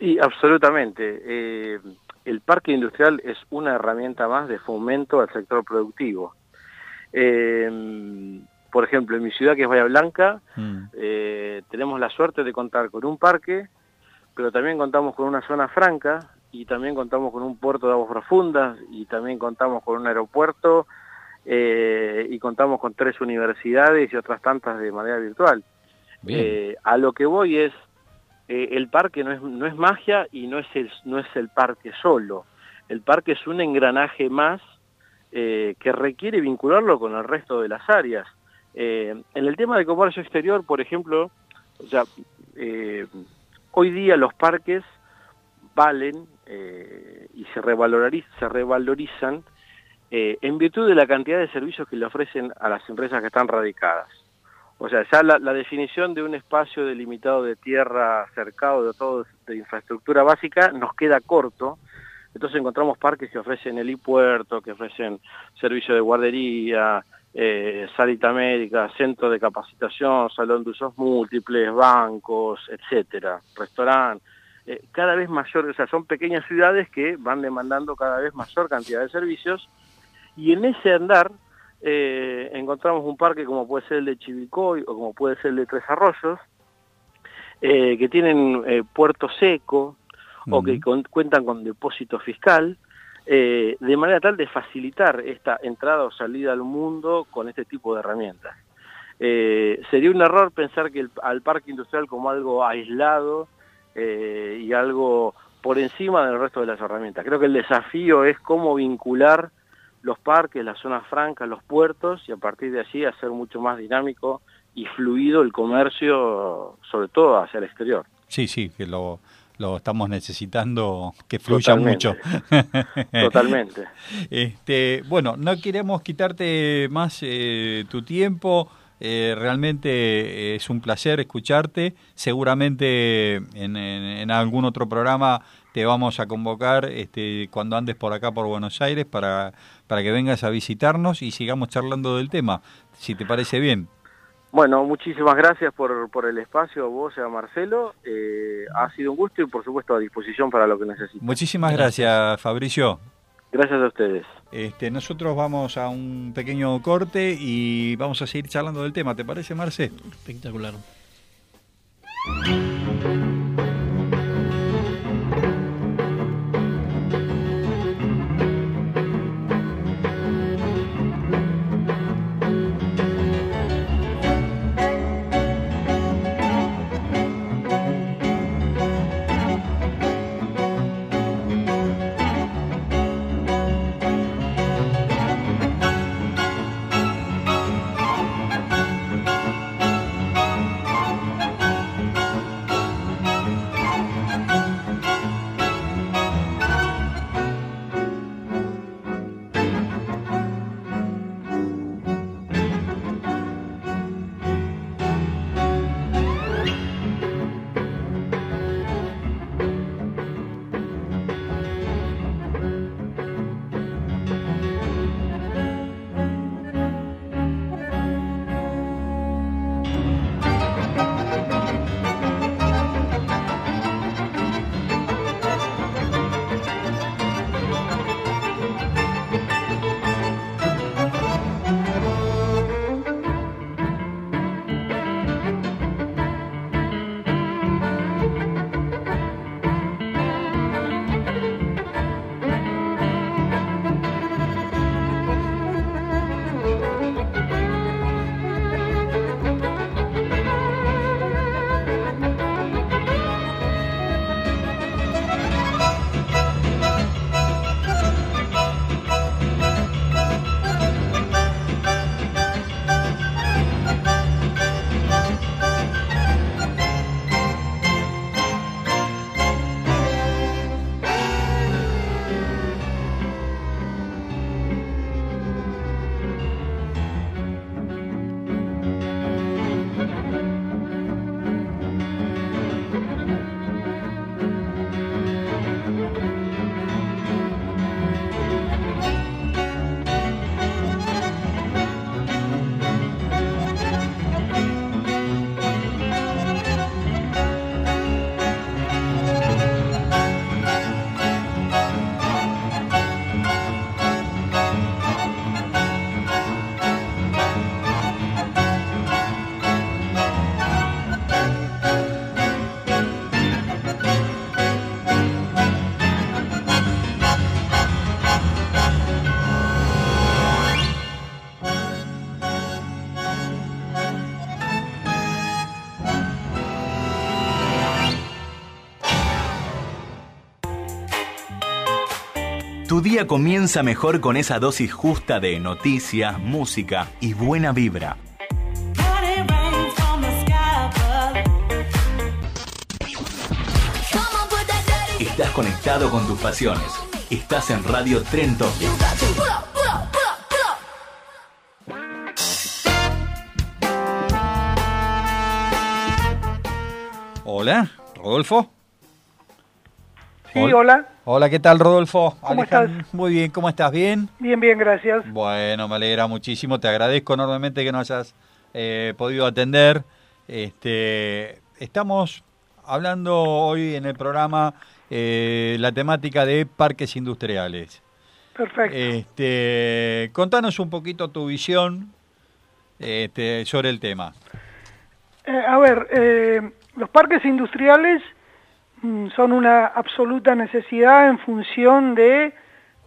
Y absolutamente. Eh, el parque industrial es una herramienta más de fomento al sector productivo. Eh, por ejemplo, en mi ciudad, que es Bahía Blanca, eh, tenemos la suerte de contar con un parque, pero también contamos con una zona franca y también contamos con un puerto de aguas profundas y también contamos con un aeropuerto eh, y contamos con tres universidades y otras tantas de manera virtual. Eh, a lo que voy es, eh, el parque no es, no es magia y no es, el, no es el parque solo. El parque es un engranaje más eh, que requiere vincularlo con el resto de las áreas. Eh, en el tema de comercio exterior, por ejemplo, o sea, eh, hoy día los parques valen eh, y se, revaloriz- se revalorizan eh, en virtud de la cantidad de servicios que le ofrecen a las empresas que están radicadas. O sea, ya la, la definición de un espacio delimitado de tierra cercado de todo de infraestructura básica nos queda corto. Entonces encontramos parques que ofrecen helipuerto, que ofrecen servicio de guardería, eh, salita médica, centro de capacitación, salón de usos múltiples, bancos, etcétera, restaurante. Eh, cada vez mayor, o sea, son pequeñas ciudades que van demandando cada vez mayor cantidad de servicios y en ese andar eh, encontramos un parque como puede ser el de Chivilcoy o como puede ser el de Tres Arroyos, eh, que tienen eh, puerto seco o que con- cuentan con depósito fiscal, eh, de manera tal de facilitar esta entrada o salida al mundo con este tipo de herramientas. Eh, sería un error pensar que el- al parque industrial como algo aislado eh, y algo por encima del resto de las herramientas. Creo que el desafío es cómo vincular los parques, las zonas francas, los puertos y a partir de allí hacer mucho más dinámico y fluido el comercio, sobre todo hacia el exterior. Sí, sí, que lo, lo estamos necesitando que fluya Totalmente. mucho. Totalmente. Este, bueno, no queremos quitarte más eh, tu tiempo. eh, realmente es un placer escucharte. Seguramente en, en- en algún otro programa te vamos a convocar este, cuando andes por acá por Buenos Aires para, para que vengas a visitarnos y sigamos charlando del tema, si te parece bien. Bueno, muchísimas gracias por, por el espacio a vos y a Marcelo. Eh, ha sido un gusto y por supuesto a disposición para lo que necesiten. Muchísimas gracias, Fabricio. Gracias a ustedes. Este, nosotros vamos a un pequeño corte y vamos a seguir charlando del tema. ¿Te parece, Marce? Espectacular. Día comienza mejor con esa dosis justa de noticias, música y buena vibra. Estás conectado con tus pasiones. Estás en Radio Tren Topic. Hola, Rodolfo. Sí, hola. Hola, ¿qué tal, Rodolfo? ¿Cómo Alejandro, Muy bien, ¿cómo estás? ¿Bien? Bien, bien, gracias. Bueno, me alegra muchísimo. Te agradezco enormemente que nos hayas eh, podido atender. Este, estamos hablando hoy en el programa eh, la temática de parques industriales. Perfecto. Este, contanos un poquito tu visión este, sobre el tema. Eh, a ver, eh, los parques industriales son una absoluta necesidad en función de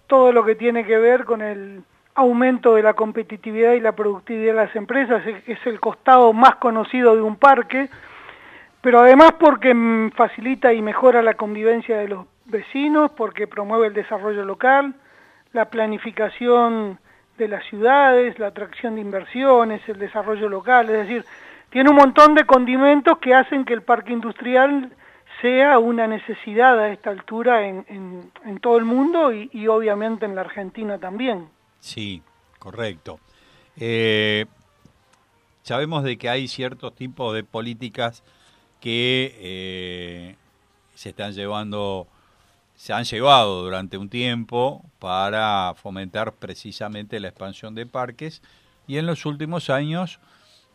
todo lo que tiene que ver con el aumento de la competitividad y la productividad de las empresas. Es, es el costado más conocido de un parque, pero además porque mm, facilita y mejora la convivencia de los vecinos, porque promueve el desarrollo local, la planificación de las ciudades, la atracción de inversiones, el desarrollo local, es decir, tiene un montón de condimentos que hacen que el parque industrial sea una necesidad a esta altura en, en- en todo el mundo y, obviamente en la Argentina también. Sí, correcto. Eh, sabemos de que hay ciertos tipos de políticas que eh, se están llevando, se han llevado durante un tiempo para fomentar precisamente la expansión de parques y en los últimos años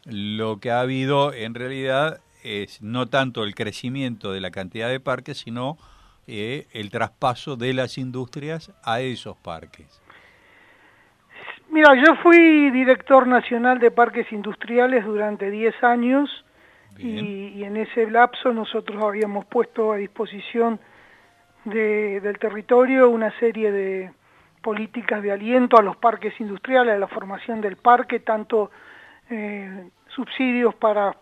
lo que ha habido en realidad es no tanto el crecimiento de la cantidad de parques, sino eh, el traspaso de las industrias a esos parques. Mira, yo fui director nacional de parques industriales durante 10 años y, y en ese lapso nosotros habíamos puesto a disposición de- del territorio una serie de políticas de aliento a los parques industriales, a la formación del parque, tanto eh, subsidios para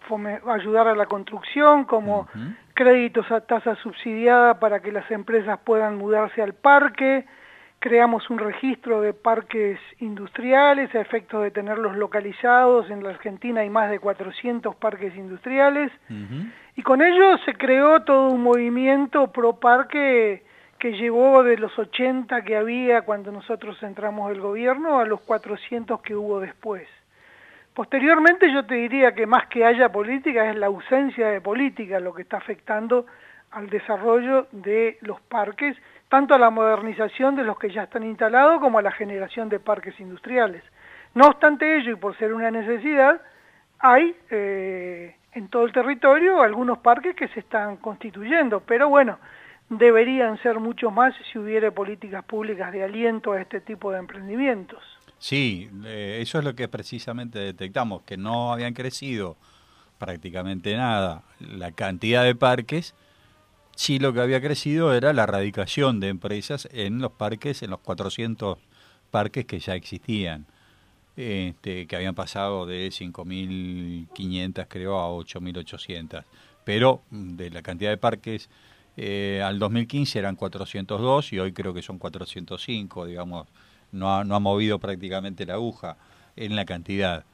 ayudar a la construcción como créditos a tasa subsidiada para que las empresas puedan mudarse al parque, creamos un registro de parques industriales a efectos de tenerlos localizados. En la Argentina hay más de 400 parques industriales. Y con ello se creó todo un movimiento pro parque que llegó de los 80 que había cuando nosotros entramos el gobierno a los 400 que hubo después. Posteriormente yo te diría que más que haya política es la ausencia de política lo que está afectando al desarrollo de los parques, tanto a la modernización de los que ya están instalados como a la generación de parques industriales. No obstante ello, y por ser una necesidad, hay eh, en todo el territorio algunos parques que se están constituyendo, pero bueno, deberían ser mucho más si hubiera políticas públicas de aliento a este tipo de emprendimientos. Sí, eh, eso es lo que precisamente detectamos, que no habían crecido prácticamente nada. La cantidad de parques, sí lo que había crecido era la radicación de empresas en los parques, en los 400 parques que ya existían, este, que habían pasado de 5.500 creo a 8.800, pero mm, de la cantidad de parques eh, al 2015 eran 402 y hoy creo que son 405, digamos, no ha, no ha movido prácticamente la aguja en la cantidad.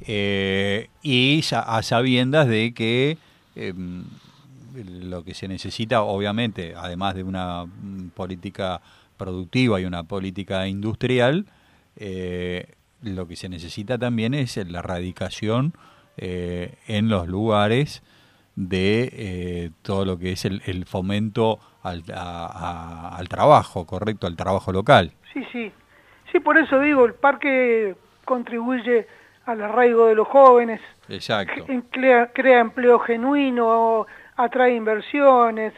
Eh, y a sabiendas de que em, lo que se necesita, obviamente, además de una mm, política productiva y una política industrial, eh, lo que se necesita también es la erradicación eh, en los lugares de eh, todo lo que es el, el fomento al, a- al trabajo, correcto, al trabajo local. Sí, sí. Sí, por eso digo, el parque contribuye al arraigo de los jóvenes, Exacto. crea, crea empleo genuino, atrae inversiones,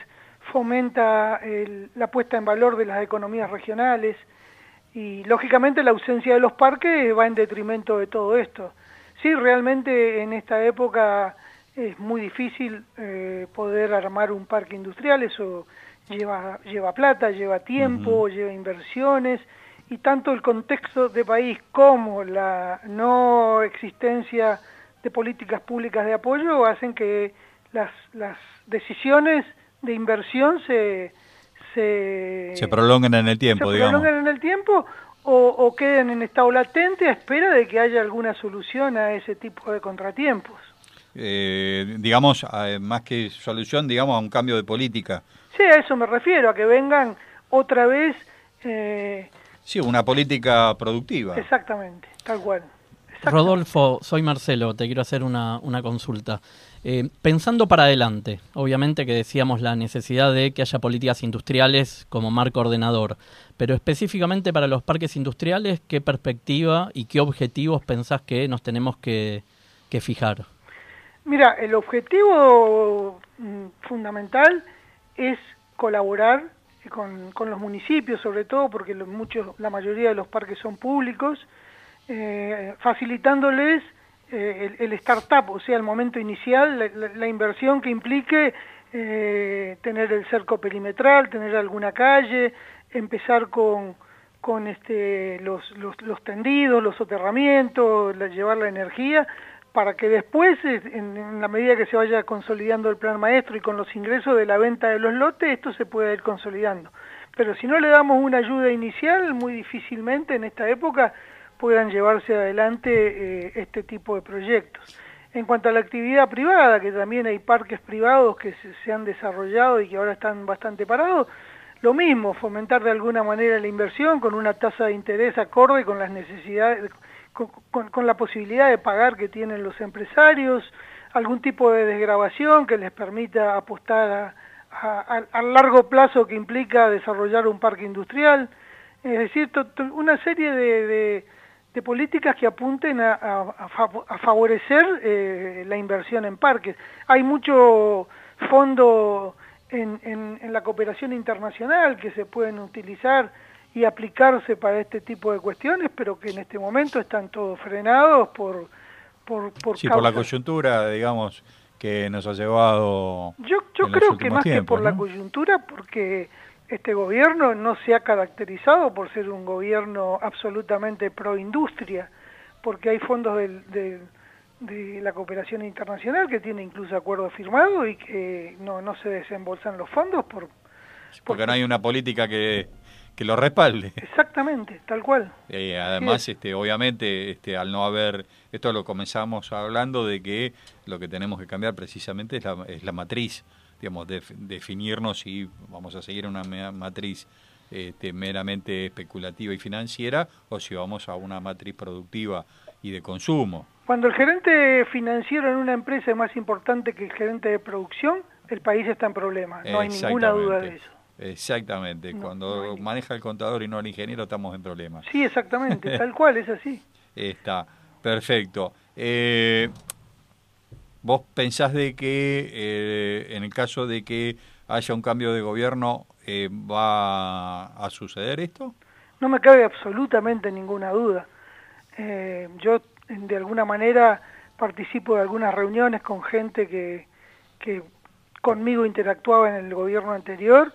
fomenta el- la puesta en valor de las economías regionales y lógicamente la ausencia de los parques va en detrimento de todo esto. Sí, realmente en esta época es muy difícil eh, poder armar un parque industrial, eso lleva, lleva plata, lleva tiempo, lleva inversiones y tanto el contexto de país como la no existencia de políticas públicas de apoyo hacen que las, las decisiones de inversión se, se, Se prolonguen en el tiempo, se digamos. prolonguen en el tiempo o, o queden en estado latente a espera de que haya alguna solución a ese tipo de contratiempos. Eh, digamos, más que solución, digamos, a un cambio de política. Sí, a eso me refiero, a que vengan otra vez, eh, Sí, una política productiva. exactamente, tal cual. Rodolfo, soy Marcelo, te quiero hacer una, una consulta. Eh, pensando para adelante, obviamente que decíamos la necesidad de que haya políticas industriales como marco ordenador, pero específicamente para los parques industriales, ¿qué perspectiva y qué objetivos pensás que nos tenemos que, que fijar? Mira, el objetivo mm, fundamental es colaborar con, con los municipios, sobre todo porque muchos, la mayoría de los parques son públicos, eh, facilitándoles eh, el, startup, o sea, el momento inicial, la, inversión que implique eh, tener el cerco perimetral, tener alguna calle, empezar con, con este, los, los, los tendidos, los soterramientos, llevar la energía, para que después, eh, en, la medida que se vaya consolidando el plan maestro y con los ingresos de la venta de los lotes, esto se pueda ir consolidando. Pero si no le damos una ayuda inicial, muy difícilmente en esta época puedan llevarse adelante eh, este tipo de proyectos. En cuanto a la actividad privada, que también hay parques privados que se, se han desarrollado y que ahora están bastante parados, lo mismo, fomentar de alguna manera la inversión con una tasa de interés acorde con las necesidades, con, la posibilidad de pagar que tienen los empresarios, algún tipo de desgrabación que les permita apostar a, largo plazo que implica desarrollar un parque industrial, es decir, una serie de, políticas que apunten a, a- a fav- a favorecer eh, la inversión en parques. Hay mucho fondo en- en la cooperación internacional que se pueden utilizar y aplicarse para este tipo de cuestiones, pero que en este momento están todos frenados por por por, Sí, por la coyuntura, digamos, que nos ha llevado. Yo, yo en los creo que más que por la coyuntura, porque este gobierno no se ha caracterizado por ser un gobierno absolutamente pro industria, porque hay fondos del, del- de la cooperación internacional que tiene incluso acuerdo firmado y que no, no se desembolsan los fondos por Porque no hay una política que, que lo respalde. exactamente, tal cual. Eh, además, este, obviamente, este, al no haber, esto lo comenzamos hablando de que lo que tenemos que cambiar precisamente es la, es la matriz, digamos, def- definirnos si vamos a seguir una matriz este, meramente especulativa y financiera o si vamos a una matriz productiva y de consumo. Cuando el gerente financiero en una empresa es más importante que el gerente de producción, el país está en problemas, no hay ninguna duda de eso. Exactamente, cuando maneja el contador y no el ingeniero estamos en problemas. Sí, exactamente, tal cual, es así. Está, perfecto. Eh, ¿Vos pensás de que eh, en el caso de que haya un cambio de gobierno eh, va a suceder esto? No me cabe absolutamente ninguna duda. Eh, yo, de alguna manera, participo de algunas reuniones con gente que, que conmigo interactuaba en el gobierno anterior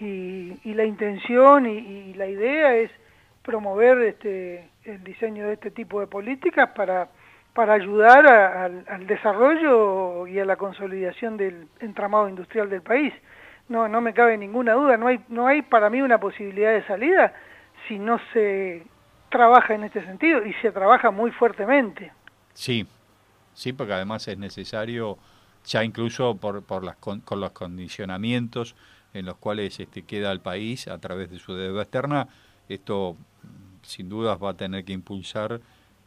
y, y la intención y, la idea es promover este, el diseño de este tipo de políticas para, para ayudar a- al, desarrollo y a la consolidación del entramado industrial del país. No, no me cabe ninguna duda, no hay, no hay para mí una posibilidad de salida si no se trabaja en este sentido y se trabaja muy fuertemente. Sí, sí, porque además es necesario, ya incluso por, por las, con los condicionamientos en los cuales este, queda el país a través de su deuda externa, esto sin dudas va a tener que impulsar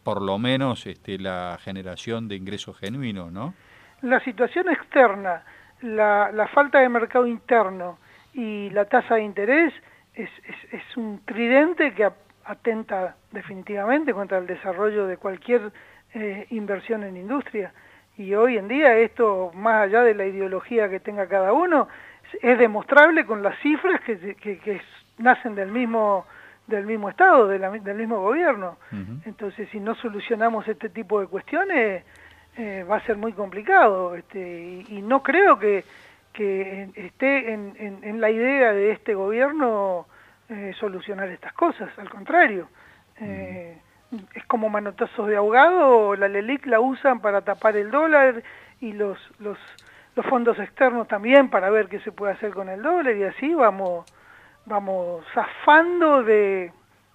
por lo menos este, la generación de ingresos genuinos, ¿no? La situación externa, la, la falta de mercado interno y la tasa de interés es, es, es un tridente que atenta definitivamente contra el desarrollo de cualquier eh, inversión en industria. Y hoy en día esto, más allá de la ideología que tenga cada uno, es- demostrable con las cifras que, que, nacen del mismo del mismo Estado, de la del mismo gobierno. Entonces, si no solucionamos este tipo de cuestiones, eh, va a ser muy complicado. Este, y, y no creo que, que esté en, en- en la idea de este gobierno eh, solucionar estas cosas. Al contrario, eh, es como manotazos de ahogado. La LELIC la usan para tapar el dólar y los, los, los fondos externos también para ver qué se puede hacer con el dólar y así vamos vamos zafando de,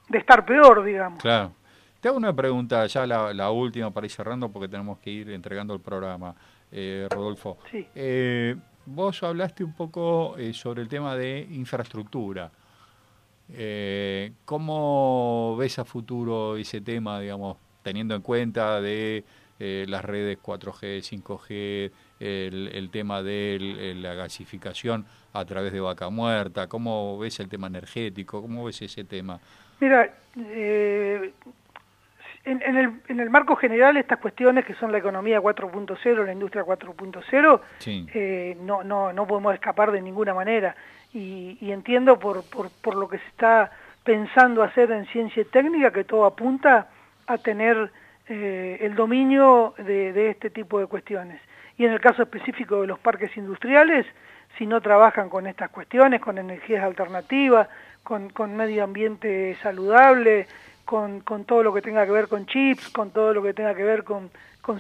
de estar peor, digamos. Claro. Te hago una pregunta, ya la, la última para ir cerrando porque tenemos que ir entregando el programa, eh, Rodolfo. Sí. Eh, vos hablaste un poco eh, sobre el tema de infraestructura. Eh, ¿Cómo ves a futuro ese tema, digamos, teniendo en cuenta de eh, las redes 4G, 5G, el, el tema de el- la gasificación a través de vaca muerta? ¿Cómo ves el tema energético? ¿Cómo ves ese tema? Mira, eh, en, en el, en el marco general estas cuestiones que son la economía 4.0, la industria 4.0, Sí. eh, no, no, no podemos escapar de ninguna manera. Y, y entiendo por, por, por lo que se está pensando hacer en ciencia y técnica que todo apunta a tener eh, el dominio de, este tipo de cuestiones. Y en el caso específico de los parques industriales, si no trabajan con estas cuestiones, con energías alternativas, con, medio ambiente saludable, con, todo lo que tenga que ver con chips, con todo lo que tenga que ver con,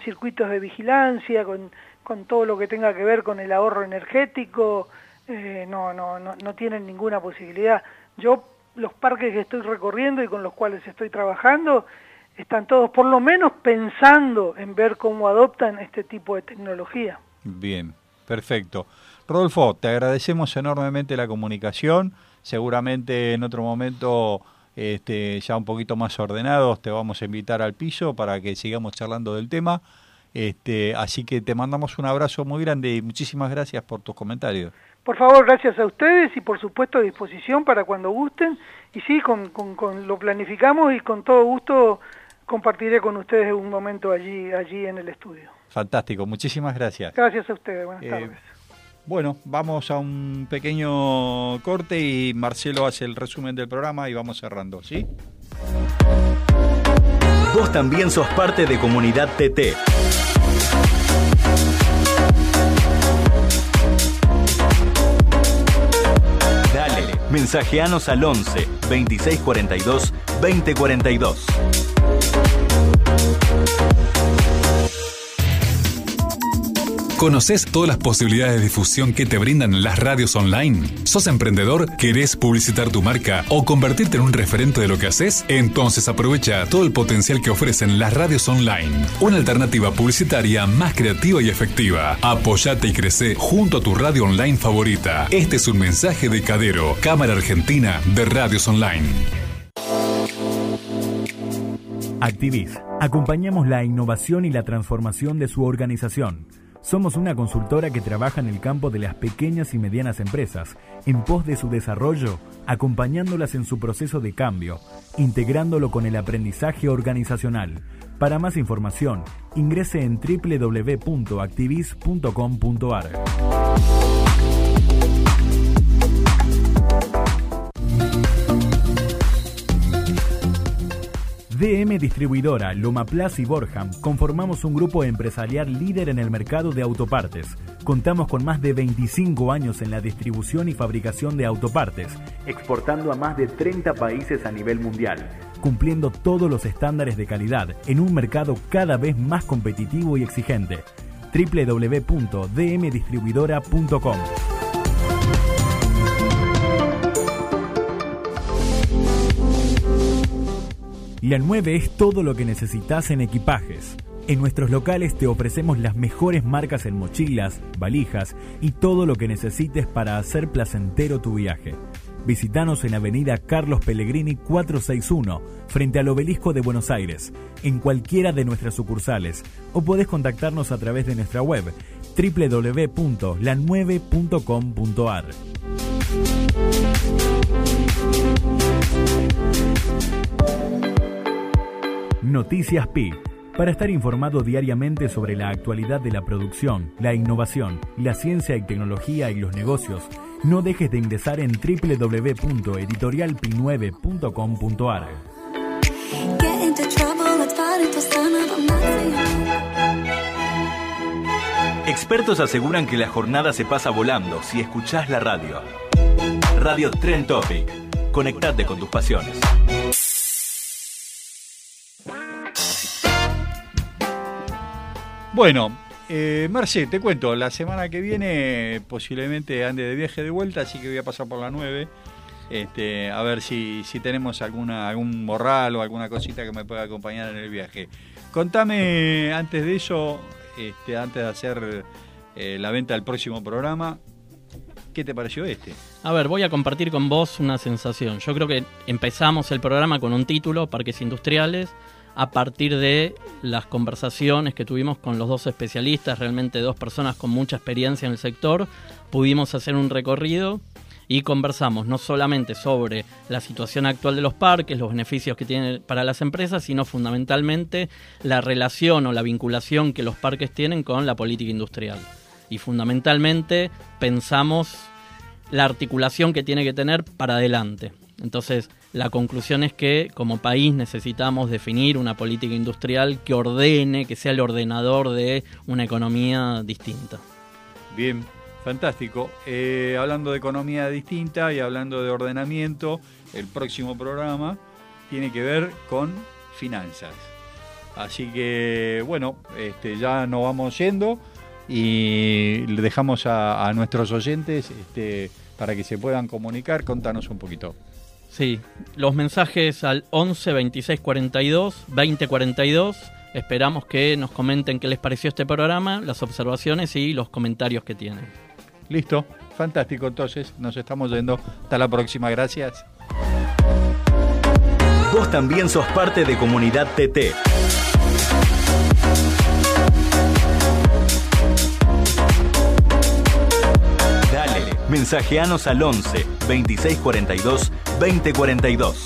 circuitos de vigilancia, con, con todo lo que tenga que ver con el ahorro energético, eh, no, no, no, no tienen ninguna posibilidad. Yo, los parques que estoy recorriendo y con los cuales estoy trabajando, están todos por lo menos pensando en ver cómo adoptan este tipo de tecnología. Bien, perfecto. Rodolfo, te agradecemos enormemente la comunicación. Seguramente en otro momento, este, ya un poquito más ordenados, te vamos a invitar al piso para que sigamos charlando del tema. Este, así que te mandamos un abrazo muy grande y muchísimas gracias por tus comentarios. Por favor, gracias a ustedes y por supuesto a disposición para cuando gusten. Y sí, con, con, con- lo planificamos y con todo gusto compartiré con ustedes un momento allí, allí en el estudio. Fantástico, muchísimas gracias. Gracias a ustedes, buenas Eh, tardes. Bueno, vamos a un pequeño corte y Marcelo hace el resumen del programa y vamos cerrando, ¿sí? Vos también sos parte de Comunidad TT. Dale, mensajeanos al 11 2642 2042. ¿Conoces todas las posibilidades de difusión que te brindan las radios online? ¿Sos emprendedor? ¿Querés publicitar tu marca o convertirte en un referente de lo que haces? Entonces aprovecha todo el potencial que ofrecen las radios online. Una alternativa publicitaria más creativa y efectiva. Apoyate y crece junto a tu radio online favorita. Este es un mensaje de Cadero, Cámara Argentina de Radios Online. Activis. Acompañamos la innovación y la transformación de su organización. Somos una consultora que trabaja en el campo de las pequeñas y medianas empresas, en pos de su desarrollo, acompañándolas en su proceso de cambio, integrándolo con el aprendizaje organizacional. Para más información, ingrese en www.activis.com.ar. DM Distribuidora, Lomaplas y Borham conformamos un grupo empresarial líder en el mercado de autopartes. Contamos con más de 25 años en la distribución y fabricación de autopartes, exportando a más de 30 países a nivel mundial, cumpliendo todos los estándares de calidad en un mercado cada vez más competitivo y exigente. www.dmdistribuidora.com La 9 es todo lo que necesitas en equipajes. En nuestros locales te ofrecemos las mejores marcas en mochilas, valijas y todo lo que necesites para hacer placentero tu viaje. Visítanos en Avenida Carlos Pellegrini 461, frente al Obelisco de Buenos Aires, en cualquiera de nuestras sucursales, o podés contactarnos a través de nuestra web www.la9.com.ar. Noticias Pi. Para estar informado diariamente sobre la actualidad de la producción, la innovación, la ciencia y tecnología y los negocios, no dejes de ingresar en www.editorialpi9.com.ar. Get into trouble, it's fighting for some of them, not Expertos aseguran que la jornada se pasa volando si escuchás la radio. Radio Trend Topic. Conectate con tus pasiones. Bueno, eh, te cuento, la semana que viene posiblemente ande de viaje de vuelta, así que voy a pasar por la 9. Este, a ver si, si tenemos alguna, algún morral o alguna cosita que me pueda acompañar en el viaje. Contame antes de eso, este, antes de hacer eh, la venta del próximo programa, ¿qué te pareció este? A ver, voy a compartir con vos una sensación. Yo creo que empezamos el programa con un título, Parques Industriales, a partir de las conversaciones que tuvimos con los dos especialistas, realmente dos personas con mucha experiencia en el sector, pudimos hacer un recorrido y conversamos no solamente sobre la situación actual de los parques, los beneficios que tienen para las empresas, sino fundamentalmente la relación o la vinculación que los parques tienen con la política industrial. Y fundamentalmente pensamos la articulación que tiene que tener para adelante. Entonces, la conclusión es que como país necesitamos definir una política industrial que ordene, que sea el ordenador de una economía distinta. Bien, fantástico. Eh, hablando de economía distinta y hablando de ordenamiento, el próximo programa tiene que ver con finanzas. Así que, bueno, este, ya nos vamos yendo y le dejamos a, nuestros oyentes este, para que se puedan comunicar. Contanos un poquito. Sí, los mensajes al 11 26 42 20 42. Esperamos que nos comenten qué les pareció este programa, las observaciones y los comentarios que tienen. Listo, fantástico. Entonces, nos estamos yendo. Hasta la próxima. Gracias. Vos también sos parte de Comunidad TT. Mensajeanos al 11 2642 2042.